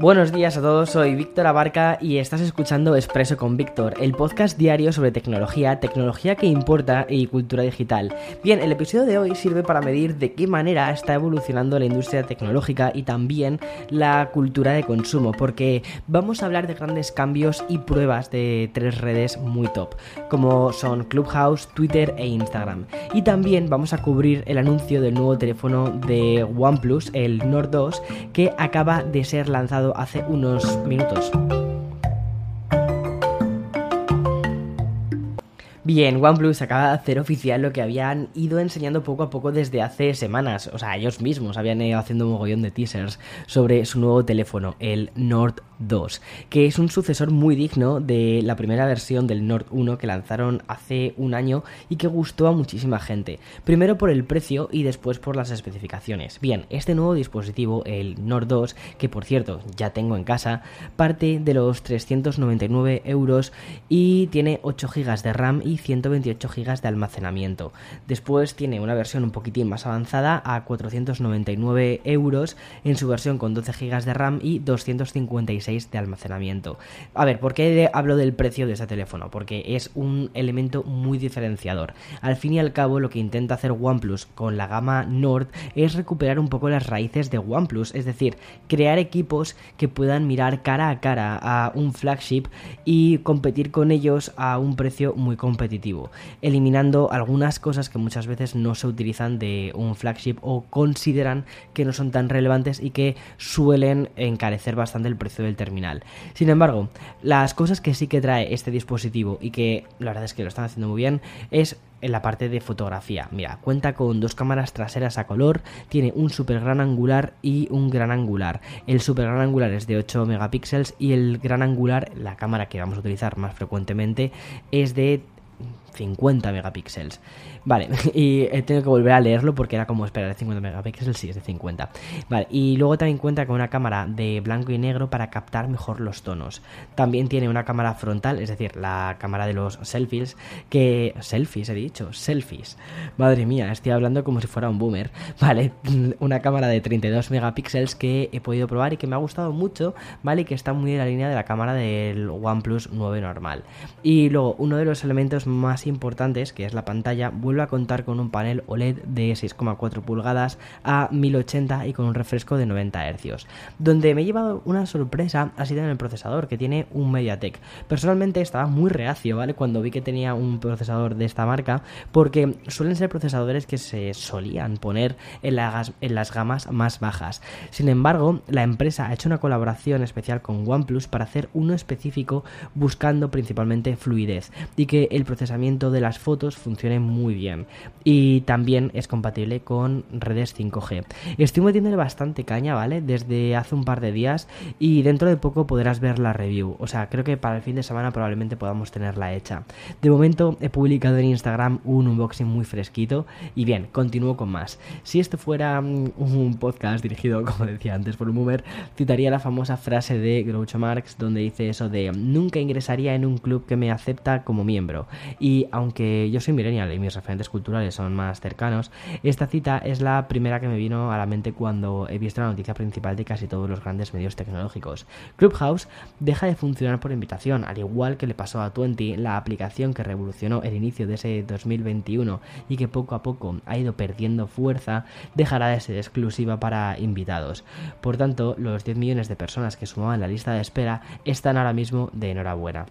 Buenos días a todos, soy Víctor Abarca y estás escuchando Expreso con Víctor, el podcast diario sobre tecnología, tecnología que importa y cultura digital. Bien, el episodio de hoy sirve para medir de qué manera está evolucionando la industria tecnológica y también la cultura de consumo, porque vamos a hablar de grandes cambios y pruebas de tres redes muy top, como son Clubhouse, Twitter e Instagram. Y también vamos a cubrir el anuncio del nuevo teléfono de OnePlus, el Nord 2, que acaba de ser lanzado hace unos minutos. Bien, OnePlus acaba de hacer oficial lo que habían ido enseñando poco a poco desde hace semanas. O sea, ellos mismos habían ido haciendo un mogollón de teasers sobre su nuevo teléfono, el Nord 2, que es un sucesor muy digno de la primera versión del Nord 1 que lanzaron hace un año y que gustó a muchísima gente. Primero por el precio y después por las especificaciones. Bien, este nuevo dispositivo, el Nord 2, que por cierto ya tengo en casa, parte de los 399 euros y tiene 8 GB de RAM y 128 GB de almacenamiento. Después tiene una versión un poquitín más avanzada a 499 euros en su versión con 12 GB de RAM y 256 de almacenamiento. A ver, ¿por qué hablo del precio de este teléfono? Porque es un elemento muy diferenciador. Al fin y al cabo, lo que intenta hacer OnePlus con la gama Nord es recuperar un poco las raíces de OnePlus, es decir, crear equipos que puedan mirar cara a cara a un flagship y competir con ellos a un precio muy competitivo eliminando algunas cosas que muchas veces no se utilizan de un flagship o consideran que no son tan relevantes y que suelen encarecer bastante el precio del terminal. Sin embargo, las cosas que sí que trae este dispositivo y que la verdad es que lo están haciendo muy bien es en la parte de fotografía. Mira, cuenta con dos cámaras traseras a color, tiene un super gran angular y un gran angular. El super gran angular es de 8 megapíxeles y el gran angular, la cámara que vamos a utilizar más frecuentemente, es de 50 megapíxeles. Vale, y tengo que volver a leerlo porque era como esperar de 50 megapíxeles, sí, es de 50. Vale, y luego también cuenta con una cámara de blanco y negro para captar mejor los tonos. También tiene una cámara frontal, es decir, la cámara de los selfies, que... Selfies, he dicho, selfies. Madre mía, estoy hablando como si fuera un boomer. Vale, una cámara de 32 megapíxeles que he podido probar y que me ha gustado mucho, ¿vale? Y que está muy en la línea de la cámara del OnePlus 9 normal. Y luego, uno de los elementos más importantes, que es la pantalla, vuelve a contar con un panel OLED de 6,4 pulgadas a 1080 y con un refresco de 90 Hz. Donde me he llevado una sorpresa ha sido en el procesador, que tiene un MediaTek. Personalmente estaba muy reacio, ¿vale? Cuando vi que tenía un procesador de esta marca, porque suelen ser procesadores que se solían poner en, en las gamas más bajas. Sin embargo, la empresa ha hecho una colaboración especial con OnePlus para hacer uno específico buscando principalmente fluidez y que el procesamiento de las fotos funcione muy bien y también es compatible con redes 5G. Estoy metiéndole bastante caña, ¿vale? Desde hace un par de días y dentro de poco podrás ver la review. O sea, creo que para el fin de semana probablemente podamos tenerla hecha. De momento he publicado en Instagram un unboxing muy fresquito y bien, continúo con más. Si esto fuera mm, un podcast dirigido, como decía antes, por un boomer, citaría la famosa frase de Groucho Marx donde dice eso de nunca ingresaría en un club que me acepta como miembro. Y aunque yo soy millennial y mis referentes culturales son más cercanos, esta cita es la primera que me vino a la mente cuando he visto la noticia principal de casi todos los grandes medios tecnológicos. Clubhouse deja de funcionar por invitación, al igual que le pasó a Twenty, la aplicación que revolucionó el inicio de ese 2021 y que poco a poco ha ido perdiendo fuerza, dejará de ser exclusiva para invitados. Por tanto, los 10 millones de personas que sumaban la lista de espera están ahora mismo de enhorabuena.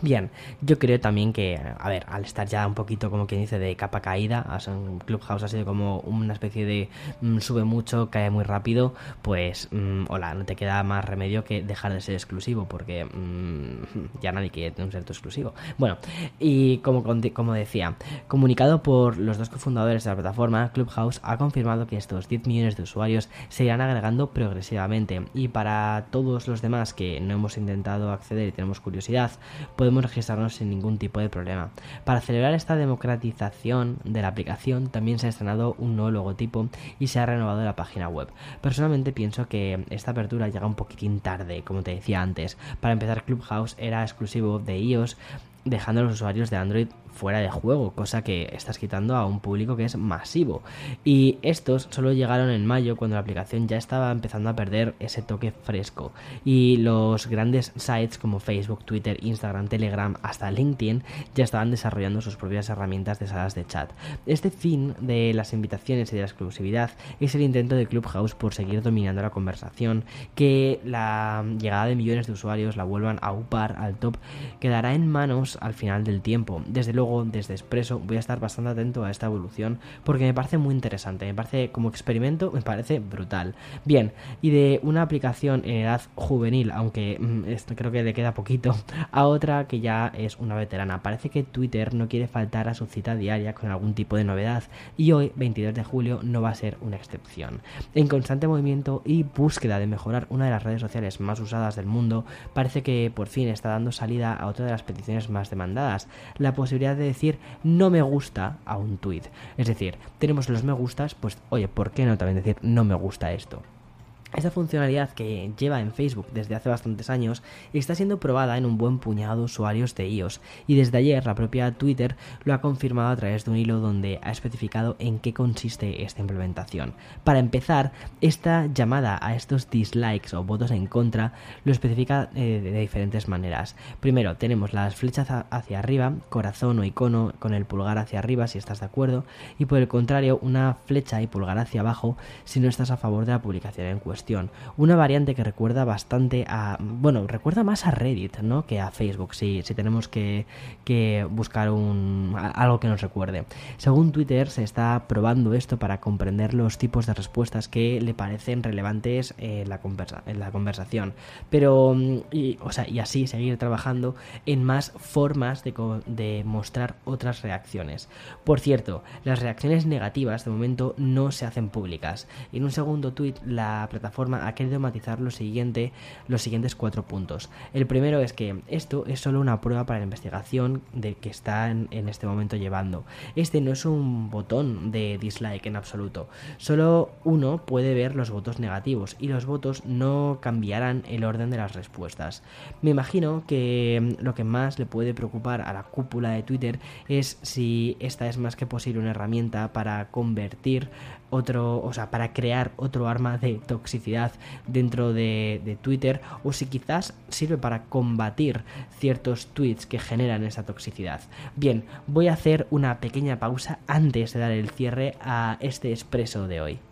Bien, yo creo también que, a ver, al estar ya un poquito, como quien dice, de capa caída, Clubhouse ha sido como una especie de mm, sube mucho, cae muy rápido, pues, mm, hola, no te queda más remedio que dejar de ser exclusivo, porque mm, ya nadie quiere un ser exclusivo. Bueno, y como, como decía, comunicado por los dos cofundadores de la plataforma, Clubhouse ha confirmado que estos 10 millones de usuarios se irán agregando progresivamente, y para todos los demás que no hemos intentado acceder y tenemos curiosidad, podemos registrarnos sin ningún tipo de problema. Para celebrar esta democratización de la aplicación también se ha estrenado un nuevo logotipo y se ha renovado la página web. Personalmente pienso que esta apertura llega un poquitín tarde, como te decía antes. Para empezar, Clubhouse era exclusivo de iOS dejando a los usuarios de Android fuera de juego, cosa que estás quitando a un público que es masivo. Y estos solo llegaron en mayo cuando la aplicación ya estaba empezando a perder ese toque fresco. Y los grandes sites como Facebook, Twitter, Instagram, Telegram, hasta LinkedIn ya estaban desarrollando sus propias herramientas de salas de chat. Este fin de las invitaciones y de la exclusividad es el intento de Clubhouse por seguir dominando la conversación, que la llegada de millones de usuarios la vuelvan a upar al top quedará en manos al final del tiempo. Desde luego, desde Expreso voy a estar bastante atento a esta evolución porque me parece muy interesante, me parece como experimento, me parece brutal. Bien, y de una aplicación en edad juvenil, aunque mm, creo que le queda poquito, a otra que ya es una veterana. Parece que Twitter no quiere faltar a su cita diaria con algún tipo de novedad y hoy, 22 de julio, no va a ser una excepción. En constante movimiento y búsqueda de mejorar una de las redes sociales más usadas del mundo, parece que por fin está dando salida a otra de las peticiones más demandadas, la posibilidad de decir no me gusta a un tweet. Es decir, tenemos los me gustas, pues oye, ¿por qué no también decir no me gusta esto? Esta funcionalidad que lleva en Facebook desde hace bastantes años está siendo probada en un buen puñado de usuarios de iOS y desde ayer la propia Twitter lo ha confirmado a través de un hilo donde ha especificado en qué consiste esta implementación. Para empezar, esta llamada a estos dislikes o votos en contra lo especifica eh, de diferentes maneras. Primero, tenemos las flechas hacia arriba, corazón o icono con el pulgar hacia arriba si estás de acuerdo y por el contrario una flecha y pulgar hacia abajo si no estás a favor de la publicación en cuestión. Una variante que recuerda bastante a. Bueno, recuerda más a Reddit, ¿no? Que a Facebook, si, si tenemos que, buscar un, algo que nos recuerde. Según Twitter, se está probando esto para comprender los tipos de respuestas que le parecen relevantes en la, conversa, en la conversación. Pero, y, o sea, y así seguir trabajando en más formas de, de mostrar otras reacciones. Por cierto, las reacciones negativas de momento no se hacen públicas. En un segundo tweet, la plataforma forma ha querido matizar lo siguiente, los siguientes cuatro puntos. El primero es que esto es solo una prueba para la investigación de que está en, este momento llevando. Este no es un botón de dislike en absoluto. Solo uno puede ver los votos negativos y los votos no cambiarán el orden de las respuestas. Me imagino que lo que más le puede preocupar a la cúpula de Twitter es si esta es más que posible una herramienta para convertir otro, o sea, para crear otro arma de toxicidad dentro de, Twitter o si quizás sirve para combatir ciertos tweets que generan esa toxicidad. Bien, voy a hacer una pequeña pausa antes de dar el cierre a este expreso de hoy.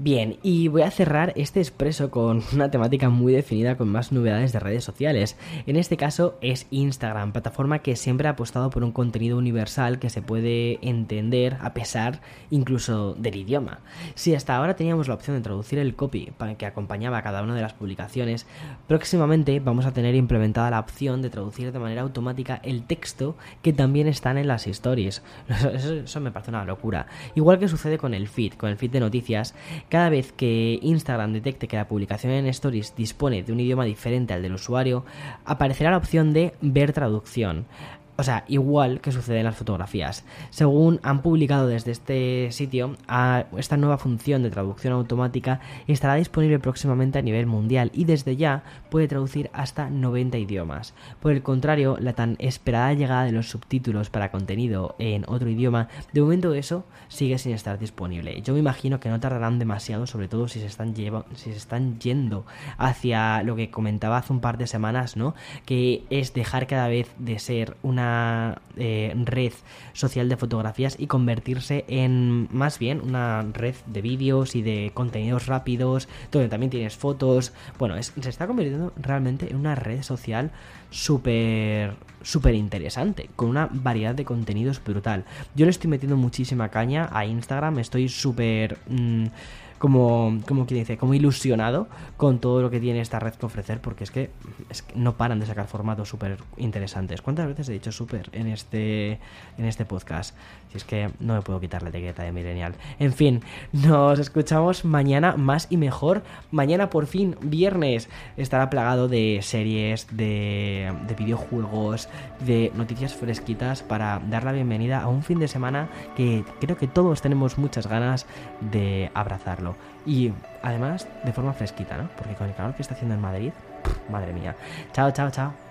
Bien, y voy a cerrar este expreso con una temática muy definida con más novedades de redes sociales. En este caso es Instagram, plataforma que siempre ha apostado por un contenido universal que se puede entender a pesar incluso del idioma. Si hasta ahora teníamos la opción de traducir el copy que acompañaba a cada una de las publicaciones, próximamente vamos a tener implementada la opción de traducir de manera automática el texto que también están en las stories. Eso me parece una locura. Igual que sucede con el feed, con el feed de noticias cada vez que Instagram detecte que la publicación en Stories dispone de un idioma diferente al del usuario, aparecerá la opción de ver traducción. O sea, igual que sucede en las fotografías. Según han publicado desde este sitio, esta nueva función de traducción automática estará disponible próximamente a nivel mundial y desde ya puede traducir hasta 90 idiomas. Por el contrario, la tan esperada llegada de los subtítulos para contenido en otro idioma, de momento eso sigue sin estar disponible. Yo me imagino que no tardarán demasiado, sobre todo si se están, si se están yendo hacia lo que comentaba hace un par de semanas, ¿no? Que es dejar cada vez de ser una eh, red social de fotografías y convertirse en más bien una red de vídeos y de contenidos rápidos, donde también tienes fotos. Bueno, se está convirtiendo realmente en una red social súper súper interesante, con una variedad de contenidos brutal. Yo le estoy metiendo muchísima caña a Instagram, estoy súper... Mm, como, como quien dice, como ilusionado con todo lo que tiene esta red que ofrecer, porque es que, no paran de sacar formatos súper interesantes. ¿Cuántas veces he dicho súper en este, en este podcast? Si es que no me puedo quitar la etiqueta de millennial. En fin, nos escuchamos mañana más y mejor. Mañana por fin, viernes, estará plagado de series, de, de videojuegos, de noticias fresquitas para dar la bienvenida a un fin de semana que creo que todos tenemos muchas ganas de abrazarlo. Y además de forma fresquita, ¿no? Porque con el calor que está haciendo en Madrid, madre mía. Chao, chao, chao.